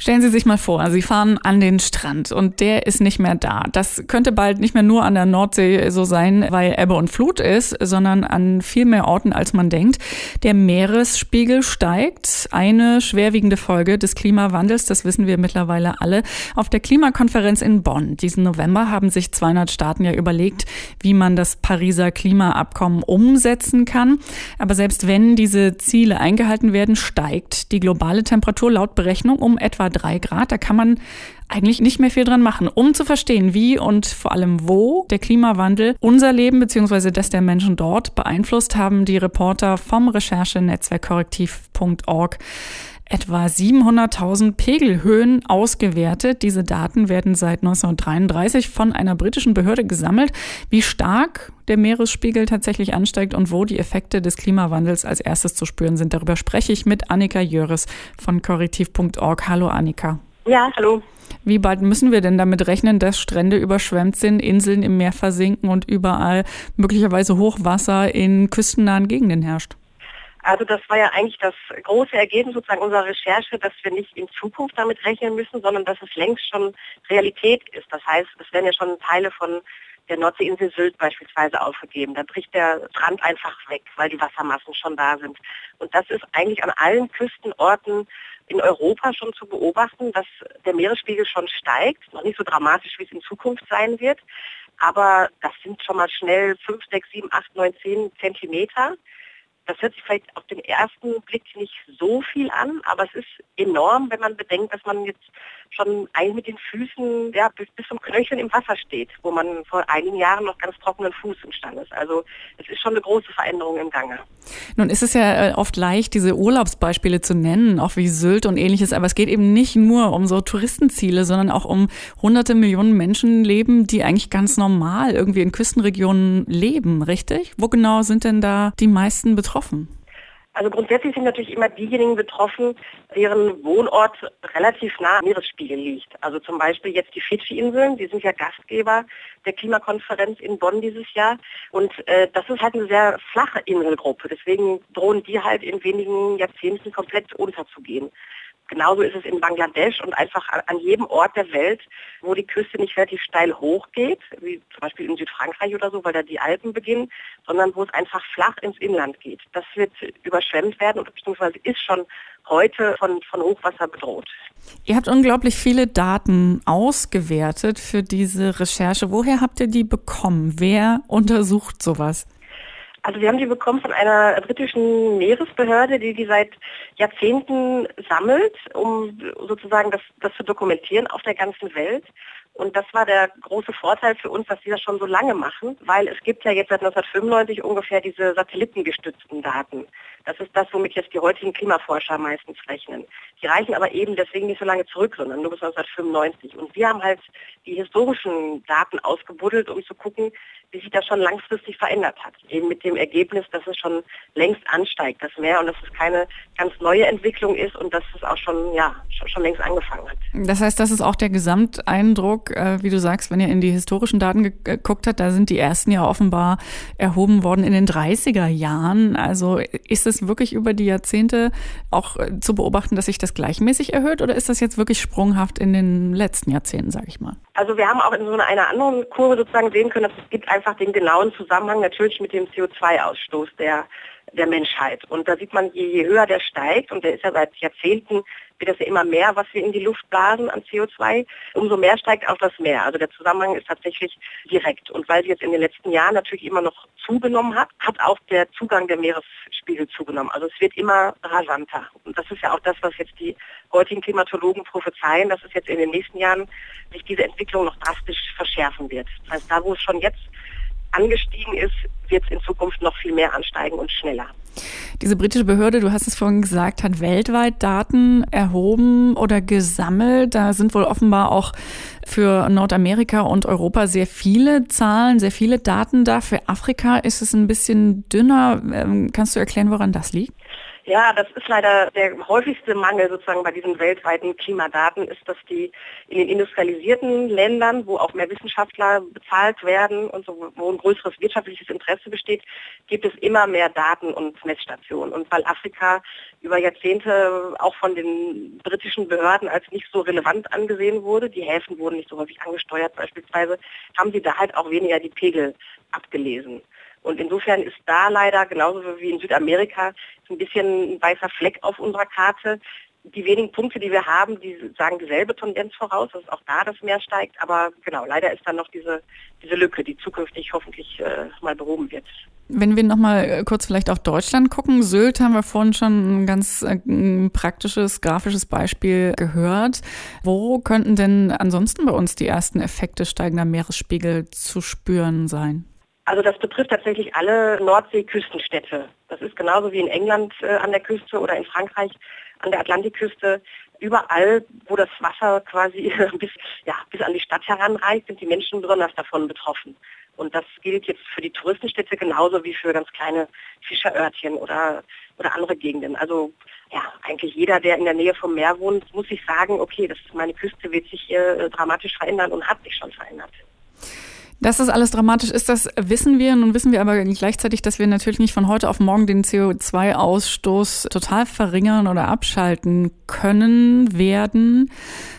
Stellen Sie sich mal vor, Sie fahren an den Strand und der ist nicht mehr da. Das könnte bald nicht mehr nur an der Nordsee so sein, weil Ebbe und Flut ist, sondern an viel mehr Orten, als man denkt. Der Meeresspiegel steigt. Eine schwerwiegende Folge des Klimawandels, das wissen wir mittlerweile alle. Auf der Klimakonferenz in Bonn diesen November haben sich 200 Staaten ja überlegt, wie man das Pariser Klimaabkommen umsetzen kann. Aber selbst wenn diese Ziele eingehalten werden, steigt die globale Temperatur laut Berechnung um etwa drei Grad. Da kann man eigentlich nicht mehr viel dran machen. Um zu verstehen, wie und vor allem wo der Klimawandel unser Leben bzw. das der Menschen dort beeinflusst, haben die Reporter vom Recherchenetzwerk korrektiv.org etwa 700.000 Pegelhöhen ausgewertet. Diese Daten werden seit 1933 von einer britischen Behörde gesammelt. Wie stark der Meeresspiegel tatsächlich ansteigt und wo die Effekte des Klimawandels als erstes zu spüren sind, darüber spreche ich mit Annika Jöres von korrektiv.org. Hallo Annika. Ja, hallo. Wie bald müssen wir denn damit rechnen, dass Strände überschwemmt sind, Inseln im Meer versinken und überall möglicherweise Hochwasser in küstennahen Gegenden herrscht? Also das war ja eigentlich das große Ergebnis sozusagen unserer Recherche, dass wir nicht in Zukunft damit rechnen müssen, sondern dass es längst schon Realität ist. Das heißt, es werden ja schon Teile von der Nordseeinsel Sylt beispielsweise aufgegeben. Da bricht der Strand einfach weg, weil die Wassermassen schon da sind. Und das ist eigentlich an allen Küstenorten in Europa schon zu beobachten, dass der Meeresspiegel schon steigt, noch nicht so dramatisch, wie es in Zukunft sein wird, aber das sind schon mal schnell 5, 6, 7, 8, 9, 10 Zentimeter. Das hört sich vielleicht auf den ersten Blick nicht so viel an, aber es ist enorm, wenn man bedenkt, dass man jetzt schon eigentlich mit den Füßen ja, bis, bis zum Knöcheln im Wasser steht, wo man vor einigen Jahren noch ganz trockenen Fuß im Stand ist. Also es ist schon eine große Veränderung im Gange. Nun ist es ja äh, oft leicht, diese Urlaubsbeispiele zu nennen, auch wie Sylt und ähnliches, aber es geht eben nicht nur um so Touristenziele, sondern auch um hunderte Millionen Menschenleben, die eigentlich ganz normal irgendwie in Küstenregionen leben, richtig? Wo genau sind denn da die meisten betroffen? Also grundsätzlich sind natürlich immer diejenigen betroffen, deren Wohnort relativ nah am Meeresspiegel liegt. Also zum Beispiel jetzt die Fidschi-Inseln, die sind ja Gastgeber der Klimakonferenz in Bonn dieses Jahr. Und äh, das ist halt eine sehr flache Inselgruppe. Deswegen drohen die halt in wenigen Jahrzehnten komplett unterzugehen. Genauso ist es in Bangladesch und einfach an jedem Ort der Welt, wo die Küste nicht relativ steil hochgeht, wie zum Beispiel in Südfrankreich oder so, weil da die Alpen beginnen, sondern wo es einfach flach ins Inland geht. Das wird überschwemmt werden oder beziehungsweise ist schon heute von, von Hochwasser bedroht. Ihr habt unglaublich viele Daten ausgewertet für diese Recherche. Woher habt ihr die bekommen? Wer untersucht sowas? Also wir haben die bekommen von einer britischen Meeresbehörde, die die seit Jahrzehnten sammelt, um sozusagen das, das zu dokumentieren auf der ganzen Welt. Und das war der große Vorteil für uns, dass sie das schon so lange machen, weil es gibt ja jetzt seit 1995 ungefähr diese satellitengestützten Daten. Das ist das, womit jetzt die heutigen Klimaforscher meistens rechnen. Die reichen aber eben deswegen nicht so lange zurück, sondern nur bis 1995. Und wir haben halt die historischen Daten ausgebuddelt, um zu gucken, wie sich das schon langfristig verändert hat. Eben mit dem Ergebnis, dass es schon längst ansteigt, das Meer, und dass es keine ganz neue Entwicklung ist und dass es auch schon, ja, schon, schon längst angefangen hat. Das heißt, das ist auch der Gesamteindruck, äh, wie du sagst, wenn ihr in die historischen Daten geguckt habt, da sind die ersten ja offenbar erhoben worden in den 30er Jahren. Also ist es wirklich über die Jahrzehnte auch äh, zu beobachten, dass sich das gleichmäßig erhöht oder ist das jetzt wirklich sprunghaft in den letzten Jahrzehnten, sage ich mal? Also wir haben auch in so einer anderen Kurve sozusagen sehen können, dass es gibt einfach den genauen Zusammenhang natürlich mit dem CO2-Ausstoß der, der Menschheit. Und da sieht man, je, je höher der steigt, und der ist ja seit Jahrzehnten wird das ja immer mehr, was wir in die Luft blasen an CO2, umso mehr steigt auch das Meer. Also der Zusammenhang ist tatsächlich direkt. Und weil sie jetzt in den letzten Jahren natürlich immer noch zugenommen hat, hat auch der Zugang der Meeresspiegel zugenommen. Also es wird immer rasanter. Und das ist ja auch das, was jetzt die heutigen Klimatologen prophezeien, dass es jetzt in den nächsten Jahren sich diese Entwicklung noch drastisch verschärfen wird. Das heißt, da wo es schon jetzt angestiegen ist, wird es in Zukunft noch viel mehr ansteigen und schneller. Diese britische Behörde, du hast es vorhin gesagt, hat weltweit Daten erhoben oder gesammelt. Da sind wohl offenbar auch für Nordamerika und Europa sehr viele Zahlen, sehr viele Daten da. Für Afrika ist es ein bisschen dünner. Ähm, kannst du erklären, woran das liegt? Ja, das ist leider der häufigste Mangel sozusagen bei diesen weltweiten Klimadaten, ist, dass die in den industrialisierten Ländern, wo auch mehr Wissenschaftler bezahlt werden und so, wo ein größeres wirtschaftliches Interesse besteht, gibt es immer mehr Daten und Messstationen. Und weil Afrika über Jahrzehnte auch von den britischen Behörden als nicht so relevant angesehen wurde, die Häfen wurden nicht so häufig angesteuert beispielsweise, haben sie da halt auch weniger die Pegel abgelesen. Und insofern ist da leider, genauso wie in Südamerika, ein bisschen ein weißer Fleck auf unserer Karte. Die wenigen Punkte, die wir haben, die sagen dieselbe Tendenz voraus, dass auch da das Meer steigt. Aber genau, leider ist dann noch diese, diese Lücke, die zukünftig hoffentlich äh, mal behoben wird. Wenn wir nochmal äh, kurz vielleicht auf Deutschland gucken, Sylt haben wir vorhin schon ein ganz äh, praktisches, grafisches Beispiel gehört. Wo könnten denn ansonsten bei uns die ersten Effekte steigender Meeresspiegel zu spüren sein? Also das betrifft tatsächlich alle Nordsee-Küstenstädte. Das ist genauso wie in England äh, an der Küste oder in Frankreich an der Atlantikküste. Überall, wo das Wasser quasi bis, ja, bis an die Stadt heranreicht, sind die Menschen besonders davon betroffen. Und das gilt jetzt für die Touristenstädte genauso wie für ganz kleine Fischerörtchen oder, oder andere Gegenden. Also ja, eigentlich jeder, der in der Nähe vom Meer wohnt, muss sich sagen, okay, das, meine Küste wird sich äh, dramatisch verändern und hat sich schon verändert. Dass das alles dramatisch ist, das wissen wir. Nun wissen wir aber gleichzeitig, dass wir natürlich nicht von heute auf morgen den CO2-Ausstoß total verringern oder abschalten können werden.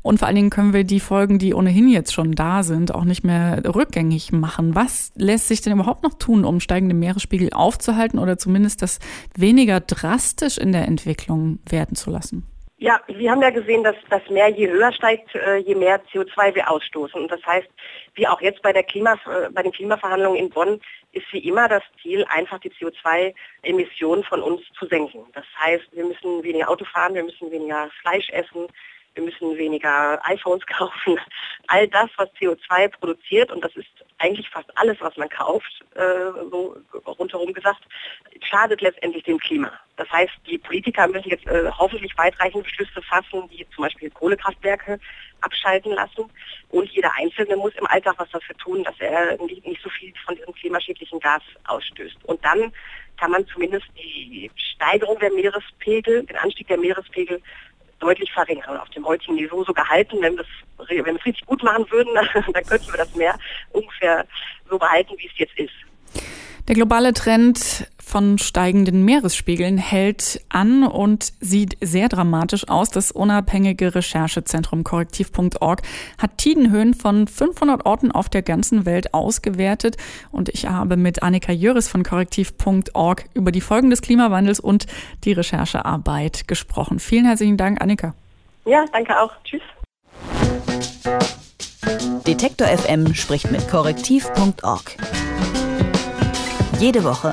Und vor allen Dingen können wir die Folgen, die ohnehin jetzt schon da sind, auch nicht mehr rückgängig machen. Was lässt sich denn überhaupt noch tun, um steigende Meeresspiegel aufzuhalten oder zumindest das weniger drastisch in der Entwicklung werden zu lassen? Ja, wir haben ja gesehen, dass das Meer je höher steigt, äh, je mehr CO2 wir ausstoßen. Und das heißt, wie auch jetzt bei, der Klima, äh, bei den Klimaverhandlungen in Bonn, ist wie immer das Ziel, einfach die CO2-Emissionen von uns zu senken. Das heißt, wir müssen weniger Auto fahren, wir müssen weniger Fleisch essen, wir müssen weniger iPhones kaufen. All das, was CO2 produziert, und das ist eigentlich fast alles, was man kauft, äh, so rundherum gesagt, schadet letztendlich dem Klima. Das heißt, die Politiker müssen jetzt äh, hoffentlich weitreichende Beschlüsse fassen, die zum Beispiel Kohlekraftwerke abschalten lassen. Und jeder Einzelne muss im Alltag was dafür tun, dass er nicht, nicht so viel von diesem klimaschädlichen Gas ausstößt. Und dann kann man zumindest die Steigerung der Meerespegel, den Anstieg der Meerespegel deutlich verringern, auf dem heutigen Niveau so gehalten. Wenn wir es wenn richtig gut machen würden, dann könnten wir das Meer ungefähr so behalten, wie es jetzt ist. Der globale Trend von steigenden Meeresspiegeln hält an und sieht sehr dramatisch aus. Das unabhängige Recherchezentrum korrektiv.org hat Tidenhöhen von 500 Orten auf der ganzen Welt ausgewertet und ich habe mit Annika Jöris von korrektiv.org über die Folgen des Klimawandels und die Recherchearbeit gesprochen. Vielen herzlichen Dank, Annika. Ja, danke auch. Tschüss. Detektor FM spricht mit korrektiv.org. Jede Woche